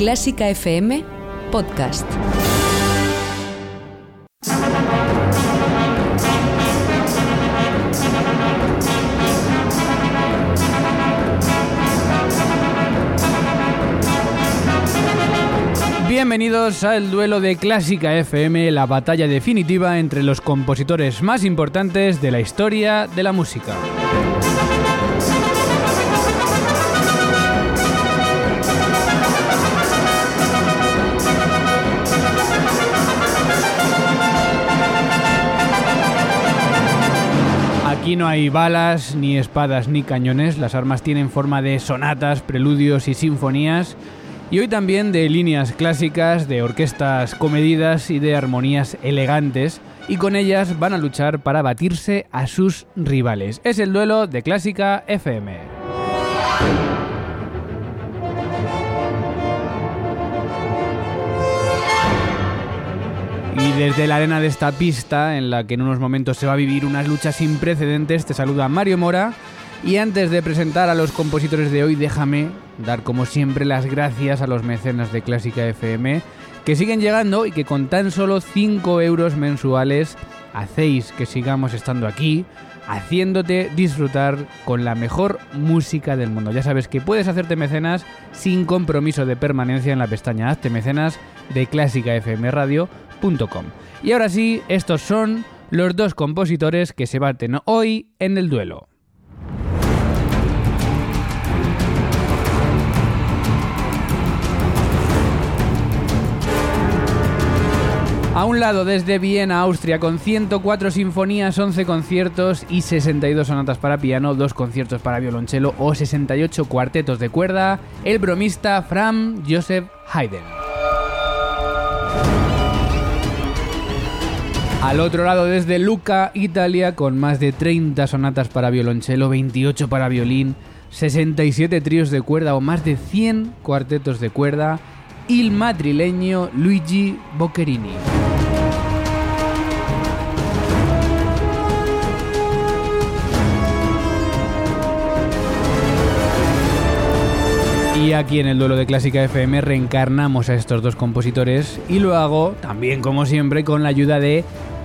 Clásica FM Podcast. Bienvenidos al duelo de Clásica FM, la batalla definitiva entre los compositores más importantes de la historia de la música. Aquí no hay balas, ni espadas, ni cañones, las armas tienen forma de sonatas, preludios y sinfonías, y hoy también de líneas clásicas, de orquestas comedidas y de armonías elegantes, y con ellas van a luchar para batirse a sus rivales. Es el duelo de Clásica FM. Y desde la arena de esta pista, en la que en unos momentos se va a vivir unas luchas sin precedentes, te saluda Mario Mora. Y antes de presentar a los compositores de hoy, déjame dar como siempre las gracias a los mecenas de Clásica FM que siguen llegando y que con tan solo 5 euros mensuales hacéis que sigamos estando aquí, haciéndote disfrutar con la mejor música del mundo. Ya sabes que puedes hacerte mecenas sin compromiso de permanencia en la pestaña Hazte mecenas de Y ahora sí, estos son los dos compositores que se baten hoy en el duelo. A un lado, desde Viena, Austria, con 104 sinfonías, 11 conciertos y 62 sonatas para piano, 2 conciertos para violonchelo o 68 cuartetos de cuerda, el bromista Franz Joseph Haydn. Al otro lado, desde Lucca, Italia, con más de 30 sonatas para violonchelo, 28 para violín, 67 tríos de cuerda o más de 100 cuartetos de cuerda, il madrileño Luigi Boccherini. Y aquí en el duelo de Clásica FM reencarnamos a estos dos compositores y lo hago también como siempre con la ayuda de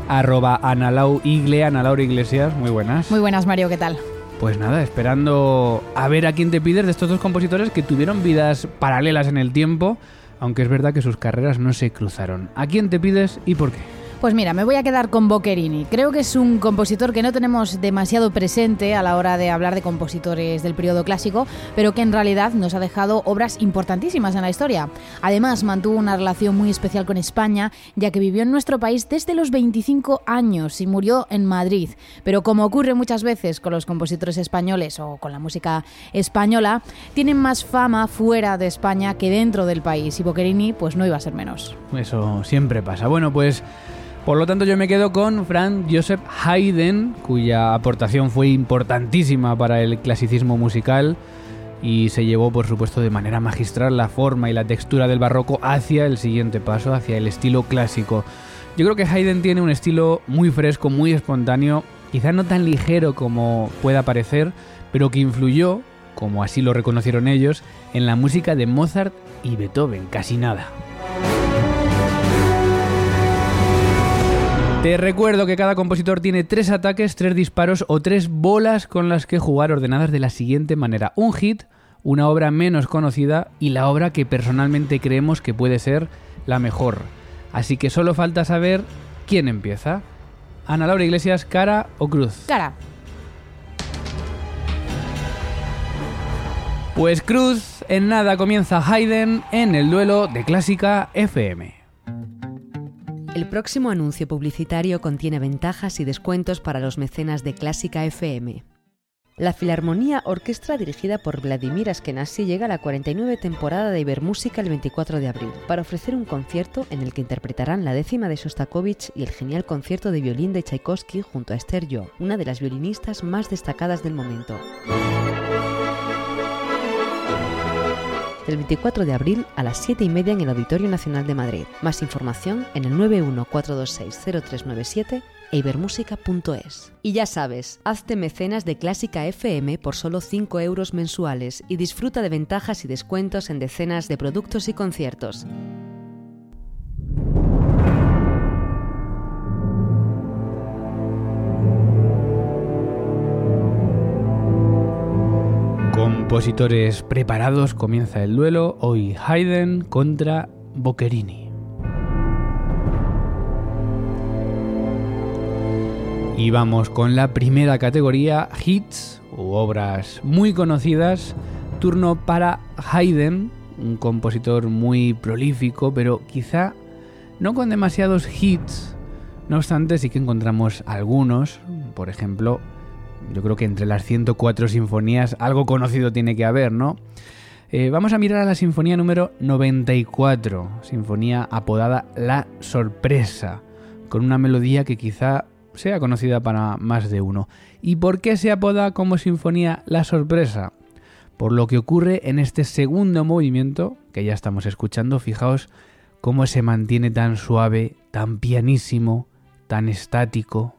arroba Analau Igle, Ana Iglesias. Muy buenas. Muy buenas Mario, ¿qué tal? Pues nada, esperando a ver a quién te pides de estos dos compositores que tuvieron vidas paralelas en el tiempo, aunque es verdad que sus carreras no se cruzaron. ¿A quién te pides y por qué? Pues mira, me voy a quedar con Boccherini. Creo que es un compositor que no tenemos demasiado presente a la hora de hablar de compositores del periodo clásico, pero que en realidad nos ha dejado obras importantísimas en la historia. Además, mantuvo una relación muy especial con España, ya que vivió en nuestro país desde los 25 años y murió en Madrid. Pero como ocurre muchas veces con los compositores españoles o con la música española, tienen más fama fuera de España que dentro del país y Boccherini pues no iba a ser menos. Eso siempre pasa. Bueno, pues por lo tanto, yo me quedo con Franz Joseph Haydn, cuya aportación fue importantísima para el clasicismo musical y se llevó, por supuesto, de manera magistral la forma y la textura del barroco hacia el siguiente paso, hacia el estilo clásico. Yo creo que Haydn tiene un estilo muy fresco, muy espontáneo, quizá no tan ligero como pueda parecer, pero que influyó, como así lo reconocieron ellos, en la música de Mozart y Beethoven, casi nada. Te recuerdo que cada compositor tiene tres ataques, tres disparos o tres bolas con las que jugar ordenadas de la siguiente manera. Un hit, una obra menos conocida y la obra que personalmente creemos que puede ser la mejor. Así que solo falta saber quién empieza. Ana Laura Iglesias, cara o cruz. Cara. Pues cruz, en nada comienza Haydn en el duelo de Clásica FM. El próximo anuncio publicitario contiene ventajas y descuentos para los mecenas de Clásica FM. La Filarmonía Orquestra dirigida por Vladimir Askenasi llega a la 49 temporada de Ibermúsica el 24 de abril para ofrecer un concierto en el que interpretarán la décima de Shostakovich y el genial concierto de violín de Tchaikovsky junto a Esther Jo, una de las violinistas más destacadas del momento. El 24 de abril a las 7 y media en el Auditorio Nacional de Madrid. Más información en el 914260397 e ibermúsica.es. Y ya sabes, hazte mecenas de Clásica FM por solo 5 euros mensuales y disfruta de ventajas y descuentos en decenas de productos y conciertos. Compositores preparados, comienza el duelo. Hoy Haydn contra Boccherini. Y vamos con la primera categoría, hits u obras muy conocidas. Turno para Haydn, un compositor muy prolífico, pero quizá no con demasiados hits. No obstante, sí que encontramos algunos, por ejemplo, yo creo que entre las 104 sinfonías algo conocido tiene que haber, ¿no? Eh, vamos a mirar a la sinfonía número 94, sinfonía apodada La Sorpresa, con una melodía que quizá sea conocida para más de uno. ¿Y por qué se apoda como sinfonía La Sorpresa? Por lo que ocurre en este segundo movimiento, que ya estamos escuchando, fijaos cómo se mantiene tan suave, tan pianísimo, tan estático,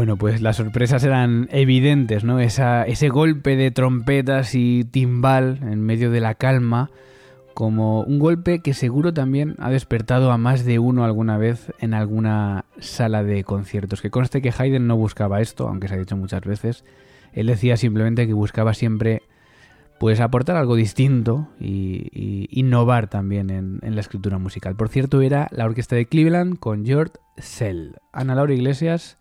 Bueno, pues las sorpresas eran evidentes, ¿no? ese golpe de trompetas y timbal en medio de la calma, como un golpe que seguro también ha despertado a más de uno alguna vez en alguna sala de conciertos. Que conste que Haydn no buscaba esto, aunque se ha dicho muchas veces. Él decía simplemente que buscaba siempre pues aportar algo distinto y, innovar también en, en, la escritura musical. Por cierto, era la orquesta de Cleveland con George Sell. Ana Laura Iglesias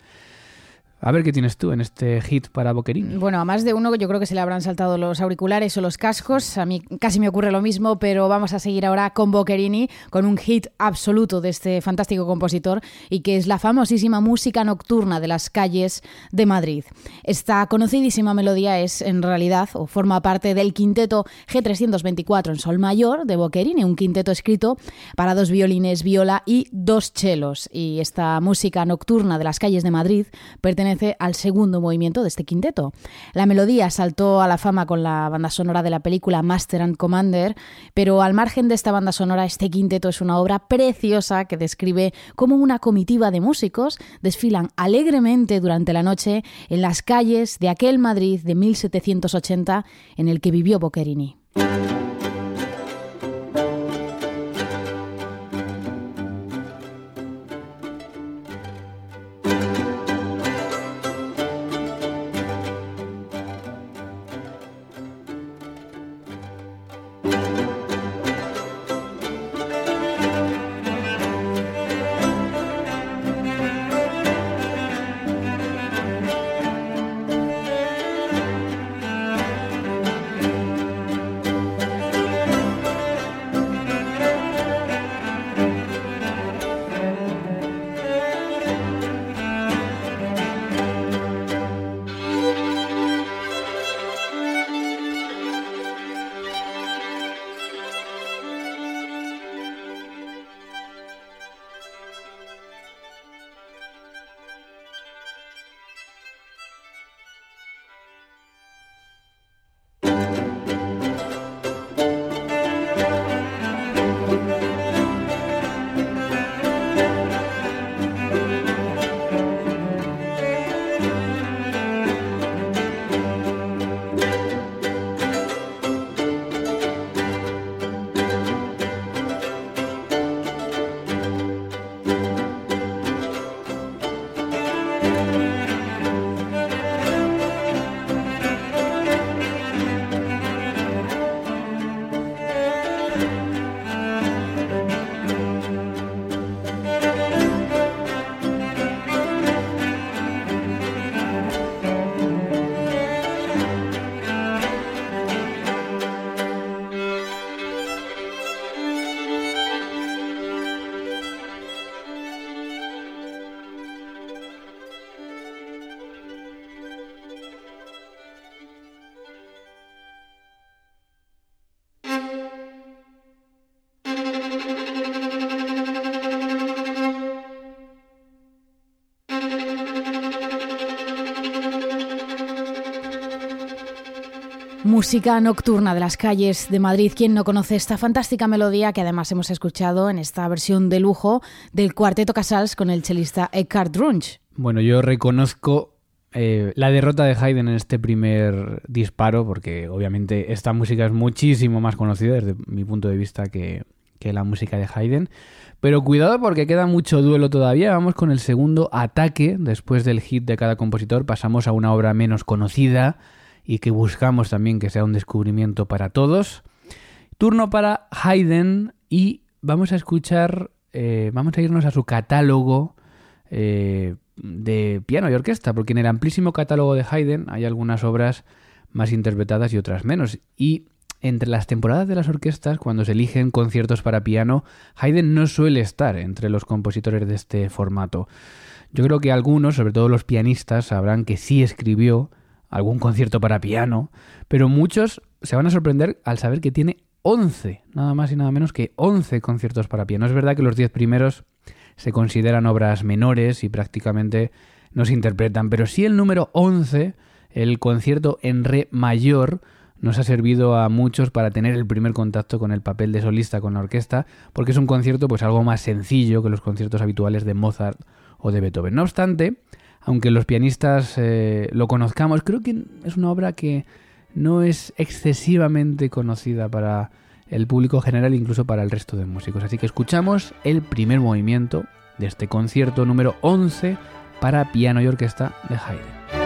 a ver qué tienes tú en este hit para Boquerini. Bueno, a más de uno yo creo que se le habrán saltado los auriculares o los cascos. A mí casi me ocurre lo mismo, pero vamos a seguir ahora con Boquerini, con un hit absoluto de este fantástico compositor y que es la famosísima música nocturna de las calles de Madrid. Esta conocidísima melodía es en realidad o forma parte del quinteto G324 en sol mayor de Boquerini, un quinteto escrito para dos violines, viola y dos chelos. Y esta música nocturna de las calles de Madrid pertenece al segundo movimiento de este quinteto. La melodía saltó a la fama con la banda sonora de la película Master and Commander, pero al margen de esta banda sonora, este quinteto es una obra preciosa que describe cómo una comitiva de músicos desfilan alegremente durante la noche en las calles de aquel Madrid de 1780 en el que vivió Boccherini. Música nocturna de las calles de Madrid. ¿Quién no conoce esta fantástica melodía que además hemos escuchado en esta versión de lujo del Cuarteto Casals con el chelista Eckhart Runch? Bueno, yo reconozco eh, la derrota de Haydn en este primer disparo, porque obviamente esta música es muchísimo más conocida desde mi punto de vista que la música de Haydn. Pero cuidado porque queda mucho duelo todavía. Vamos con el segundo ataque. Después del hit de cada compositor pasamos a una obra menos conocida y que buscamos también que sea un descubrimiento para todos. Turno para Haydn y vamos a escuchar, eh, vamos a irnos a su catálogo eh, de piano y orquesta, porque en el amplísimo catálogo de Haydn hay algunas obras más interpretadas y otras menos. Y entre las temporadas de las orquestas, cuando se eligen conciertos para piano, Haydn no suele estar entre los compositores de este formato. Yo creo que algunos, sobre todo los pianistas, sabrán que sí escribió algún concierto para piano, pero muchos se van a sorprender al saber que tiene 11, nada más y nada menos que 11 conciertos para piano. Es verdad que los 10 primeros se consideran obras menores y prácticamente no se interpretan, pero sí el número 11, el concierto en re mayor, nos ha servido a muchos para tener el primer contacto con el papel de solista con la orquesta, porque es un concierto pues algo más sencillo que los conciertos habituales de Mozart o de Beethoven. No obstante, aunque los pianistas eh, lo conozcamos, creo que es una obra que no es excesivamente conocida para el público general, incluso para el resto de músicos. Así que escuchamos el primer movimiento de este concierto número 11 para piano y orquesta de Haydn.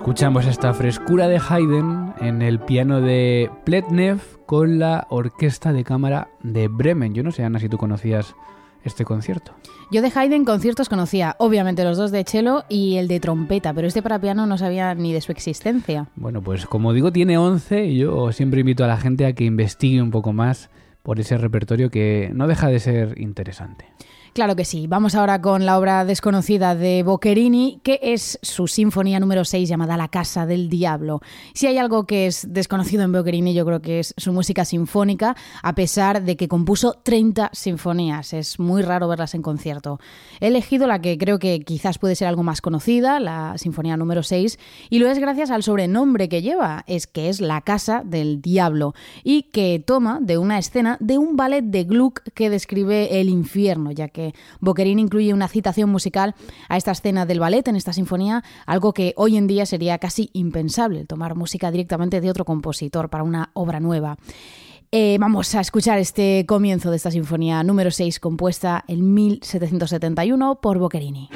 Escuchamos esta frescura de Haydn en el piano de Pletnev con la orquesta de cámara de Bremen. Yo no sé, Ana, si tú conocías este concierto. Yo de Haydn conciertos conocía, obviamente los dos de cello y el de trompeta, pero este para piano no sabía ni de su existencia. Bueno, pues como digo, tiene 11 y yo siempre invito a la gente a que investigue un poco más por ese repertorio que no deja de ser interesante. Claro que sí. Vamos ahora con la obra desconocida de Boccherini, que es su sinfonía número 6 llamada La Casa del Diablo. Si hay algo que es desconocido en Boccherini, yo creo que es su música sinfónica, a pesar de que compuso 30 sinfonías. Es muy raro verlas en concierto. He elegido la que creo que quizás puede ser algo más conocida, la sinfonía número 6, y lo es gracias al sobrenombre que lleva, es que es La Casa del Diablo, y que toma de una escena de un ballet de Gluck que describe el infierno, ya que Boccherini incluye una citación musical a esta escena del ballet en esta sinfonía, algo que hoy en día sería casi impensable, tomar música directamente de otro compositor para una obra nueva. Eh, vamos a escuchar este comienzo de esta sinfonía número 6 compuesta en 1771 por Boccherini.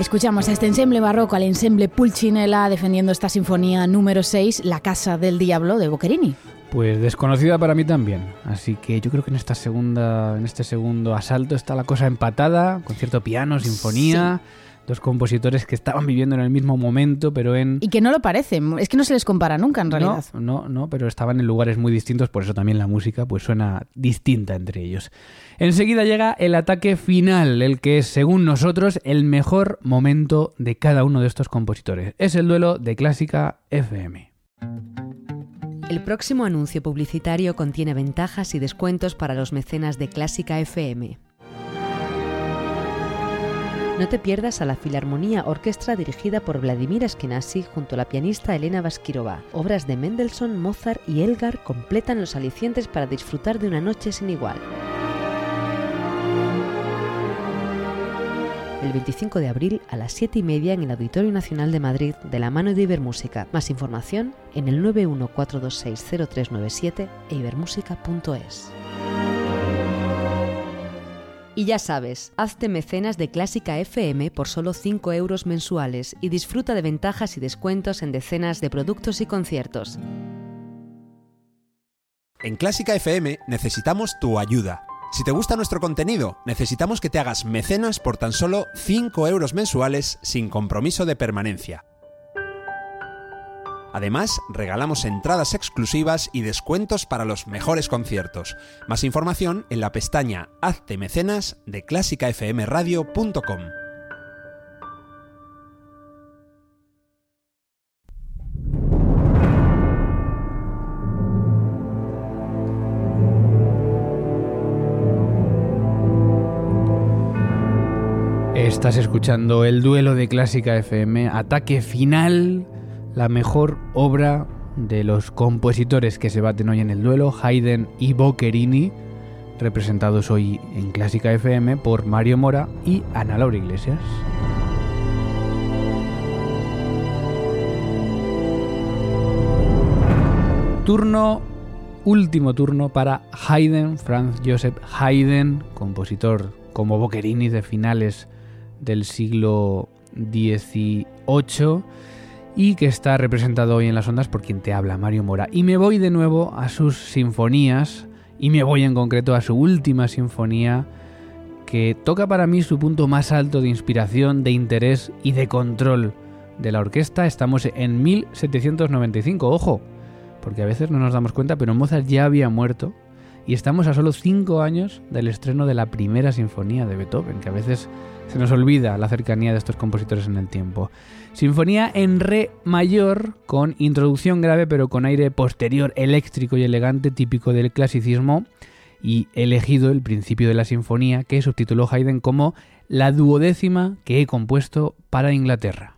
Escuchamos a este ensemble barroco, al ensemble Pulcinella, defendiendo esta sinfonía número 6, La Casa del Diablo, de Boccherini. Pues desconocida para mí también. Así que yo creo que en esta segunda, en este segundo asalto está la cosa empatada, con cierto piano, sinfonía. Dos compositores que estaban viviendo en el mismo momento, pero en... Y que no lo parecen, es que no se les compara nunca en realidad. No, no, no, pero estaban en lugares muy distintos, por eso también la música pues suena distinta entre ellos. Enseguida llega el ataque final, el que es, según nosotros, el mejor momento de cada uno de estos compositores. Es el duelo de Clásica FM. El próximo anuncio publicitario contiene ventajas y descuentos para los mecenas de Clásica FM. No te pierdas a la Filarmonía Orquestra dirigida por Vladimir Eskenazi junto a la pianista Elena Vaskirova. Obras de Mendelssohn, Mozart y Elgar completan los alicientes para disfrutar de una noche sin igual. El 25 de abril a las 7 y media en el Auditorio Nacional de Madrid de la mano de Ibermúsica. Más información en el 914260397 e ibermúsica.es. Y ya sabes, hazte mecenas de Clásica FM por solo 5 euros mensuales y disfruta de ventajas y descuentos en decenas de productos y conciertos. En Clásica FM necesitamos tu ayuda. Si te gusta nuestro contenido, necesitamos que te hagas mecenas por tan solo 5 euros mensuales sin compromiso de permanencia. Además, regalamos entradas exclusivas y descuentos para los mejores conciertos. Más información en la pestaña Hazte Mecenas de clásicafmradio.com. Estás escuchando el duelo de Clásica FM, ataque final la mejor obra de los compositores que se baten hoy en el duelo, Haydn y Boccherini, representados hoy en Clásica FM por Mario Mora y Ana Laura Iglesias. Turno, último turno para Haydn, Franz Joseph Haydn, compositor como Boccherini de finales del siglo XVIII y que está representado hoy en las ondas por quien te habla, Mario Mora. Y me voy de nuevo a sus sinfonías y me voy en concreto a su última sinfonía que toca para mí su punto más alto de inspiración, de interés y de control de la orquesta. Estamos en 1795, ojo, porque a veces no nos damos cuenta, pero Mozart ya había muerto y estamos a solo cinco años del estreno de la primera sinfonía de Beethoven, que a veces se nos olvida la cercanía de estos compositores en el tiempo. Sinfonía en re mayor, con introducción grave pero con aire posterior eléctrico y elegante típico del clasicismo, y elegido el principio de la sinfonía que subtituló Haydn como la duodécima que he compuesto para Inglaterra.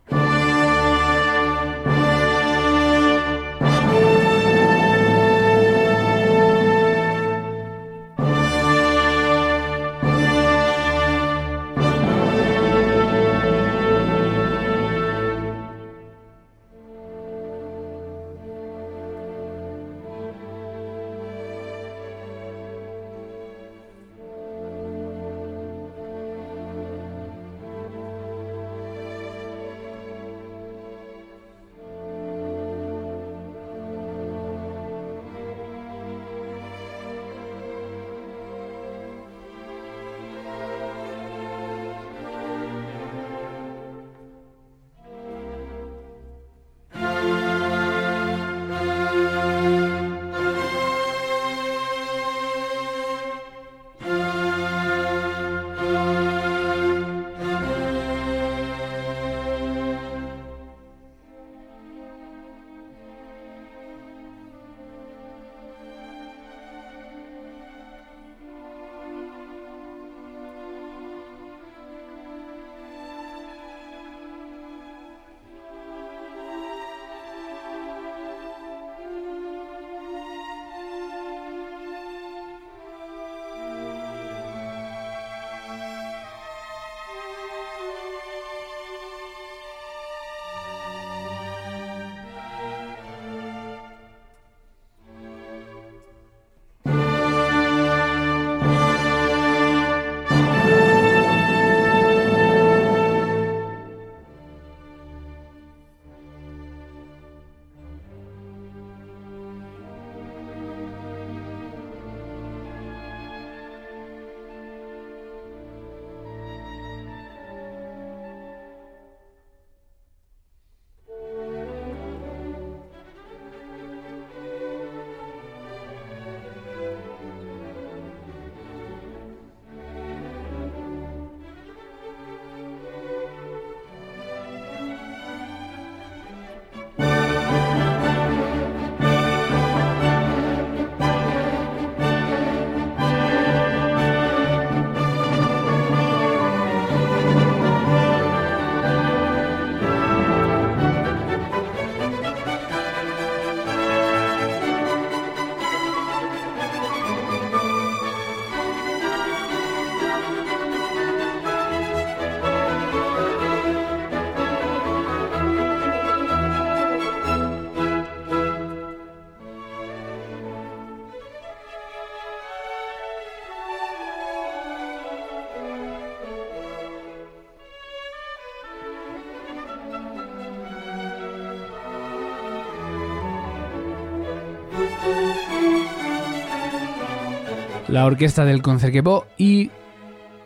La orquesta del Concertgebouw y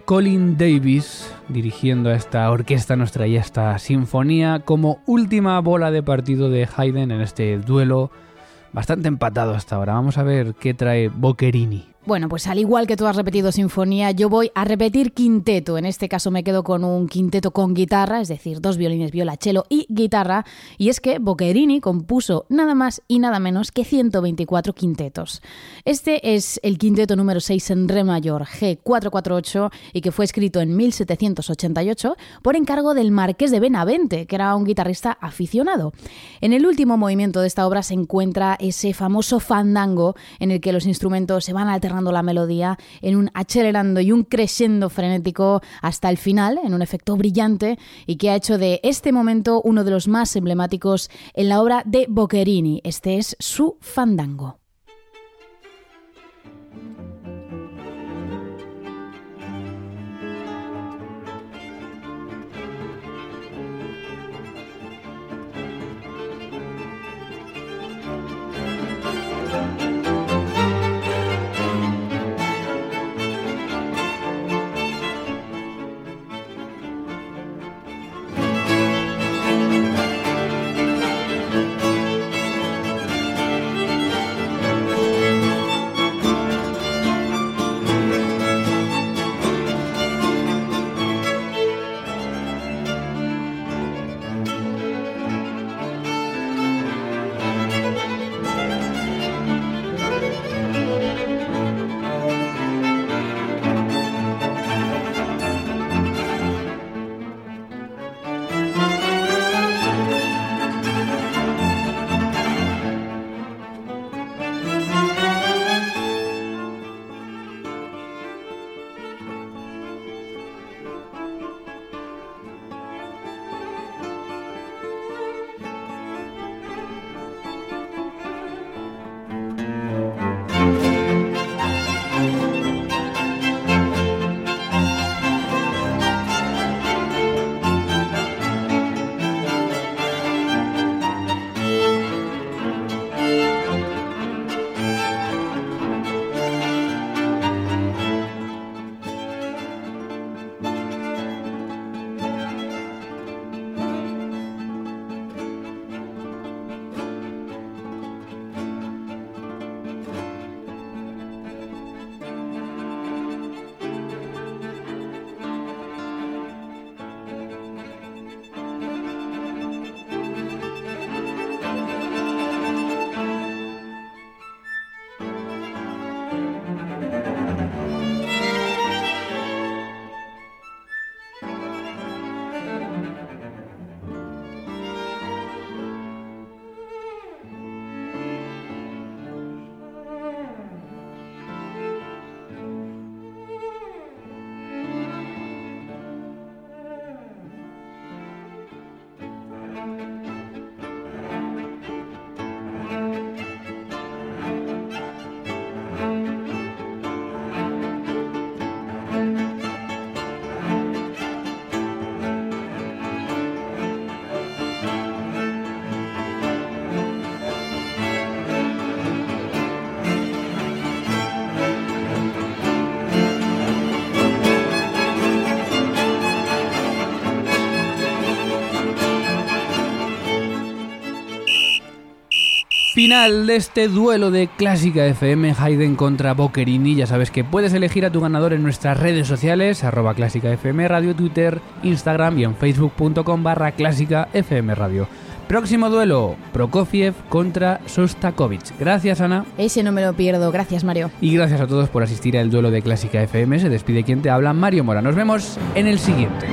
Colin Davis dirigiendo a esta orquesta nos traía esta sinfonía como última bola de partido de Haydn en este duelo bastante empatado hasta ahora. Vamos a ver qué trae Boccherini. Bueno, pues al igual que tú has repetido sinfonía, yo voy a repetir quinteto. En este caso me quedo con un quinteto con guitarra, es decir, dos violines, violachelo y guitarra. Y es que Boccherini compuso nada más y nada menos que 124 quintetos. Este es el quinteto número 6 en re mayor, G448, y que fue escrito en 1788 por encargo del marqués de Benavente, que era un guitarrista aficionado. En el último movimiento de esta obra se encuentra ese famoso fandango en el que los instrumentos se van alternando la melodía en un acelerando y un crescendo frenético hasta el final, en un efecto brillante y que ha hecho de este momento uno de los más emblemáticos en la obra de Boccherini. Este es su fandango. Final de este duelo de Clásica FM Hayden contra Boccherini. Ya sabes que puedes elegir a tu ganador en nuestras redes sociales, arroba Clásica FM Radio, Twitter, Instagram y en facebook.com barra Clásica FM Radio. Próximo duelo, Prokofiev contra Sostakovich. Gracias, Ana. Ese no me lo pierdo. Gracias, Mario. Y gracias a todos por asistir al duelo de Clásica FM. Se despide quien te habla, Mario Mora. Nos vemos en el siguiente.